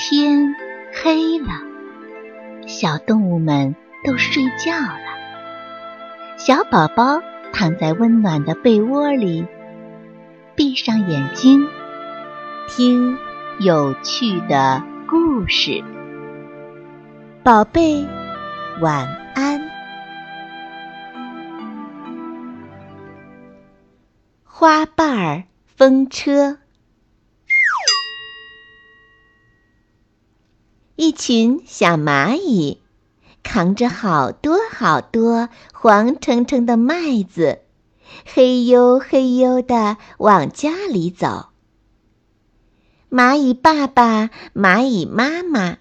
天黑了，小动物们都睡觉了。小宝宝躺在温暖的被窝里，闭上眼睛，听有趣的故事。宝贝，晚安。花瓣儿风车。一群小蚂蚁扛着好多好多黄澄澄的麦子，嘿呦嘿呦的往家里走。蚂蚁爸爸、蚂蚁妈妈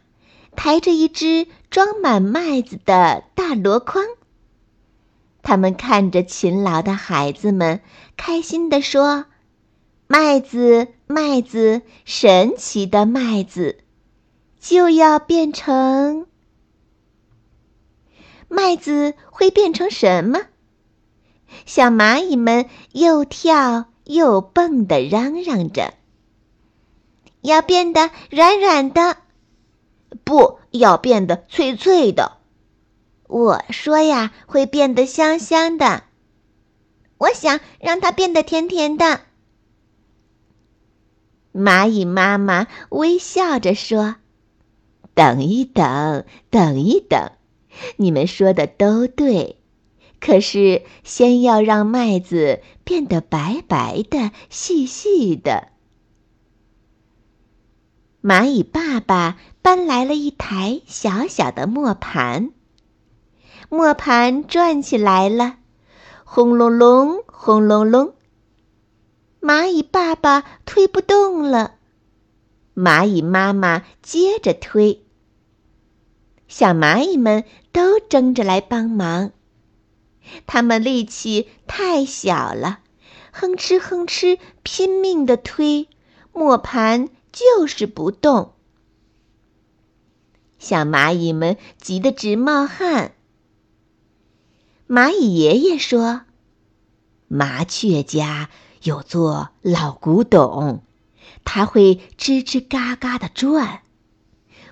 抬着一只装满麦子的大箩筐，他们看着勤劳的孩子们，开心地说：“麦子，麦子，神奇的麦子！”就要变成麦子，会变成什么？小蚂蚁们又跳又蹦的嚷嚷着：“要变得软软的，不要变得脆脆的。”我说呀，会变得香香的。我想让它变得甜甜的。蚂蚁妈妈微笑着说。等一等，等一等，你们说的都对，可是先要让麦子变得白白的、细细的。蚂蚁爸爸搬来了一台小小的磨盘，磨盘转起来了，轰隆隆，轰隆隆。蚂蚁爸爸推不动了，蚂蚁妈妈接着推。小蚂蚁们都争着来帮忙，它们力气太小了，哼哧哼哧拼命的推，磨盘就是不动。小蚂蚁们急得直冒汗。蚂蚁爷爷说：“麻雀家有座老古董，它会吱吱嘎嘎的转。”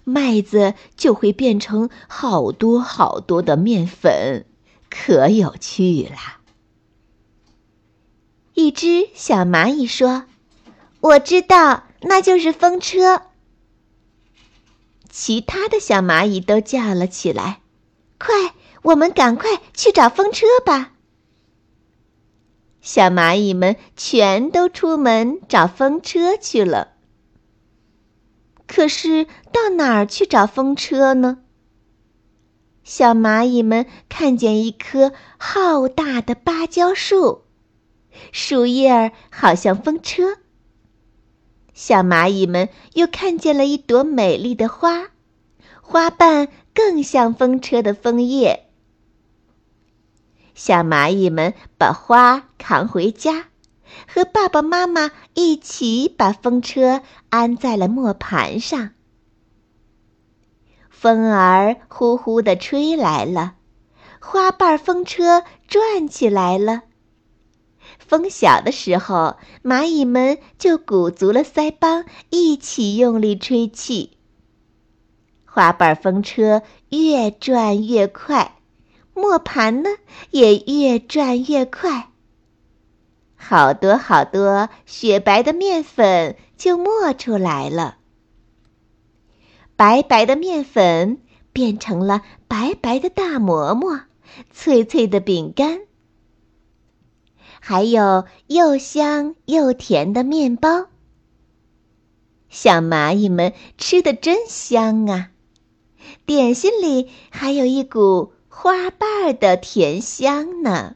麦子就会变成好多好多的面粉，可有趣了。一只小蚂蚁说：“我知道，那就是风车。”其他的小蚂蚁都叫了起来：“快，我们赶快去找风车吧！”小蚂蚁们全都出门找风车去了。可是到哪儿去找风车呢？小蚂蚁们看见一棵浩大的芭蕉树，树叶儿好像风车。小蚂蚁们又看见了一朵美丽的花，花瓣更像风车的枫叶。小蚂蚁们把花扛回家。和爸爸妈妈一起把风车安在了磨盘上。风儿呼呼地吹来了，花瓣风车转起来了。风小的时候，蚂蚁们就鼓足了腮帮，一起用力吹气。花瓣风车越转越快，磨盘呢也越转越快。好多好多雪白的面粉就磨出来了，白白的面粉变成了白白的大馍馍，脆脆的饼干，还有又香又甜的面包。小蚂蚁们吃的真香啊！点心里还有一股花瓣的甜香呢。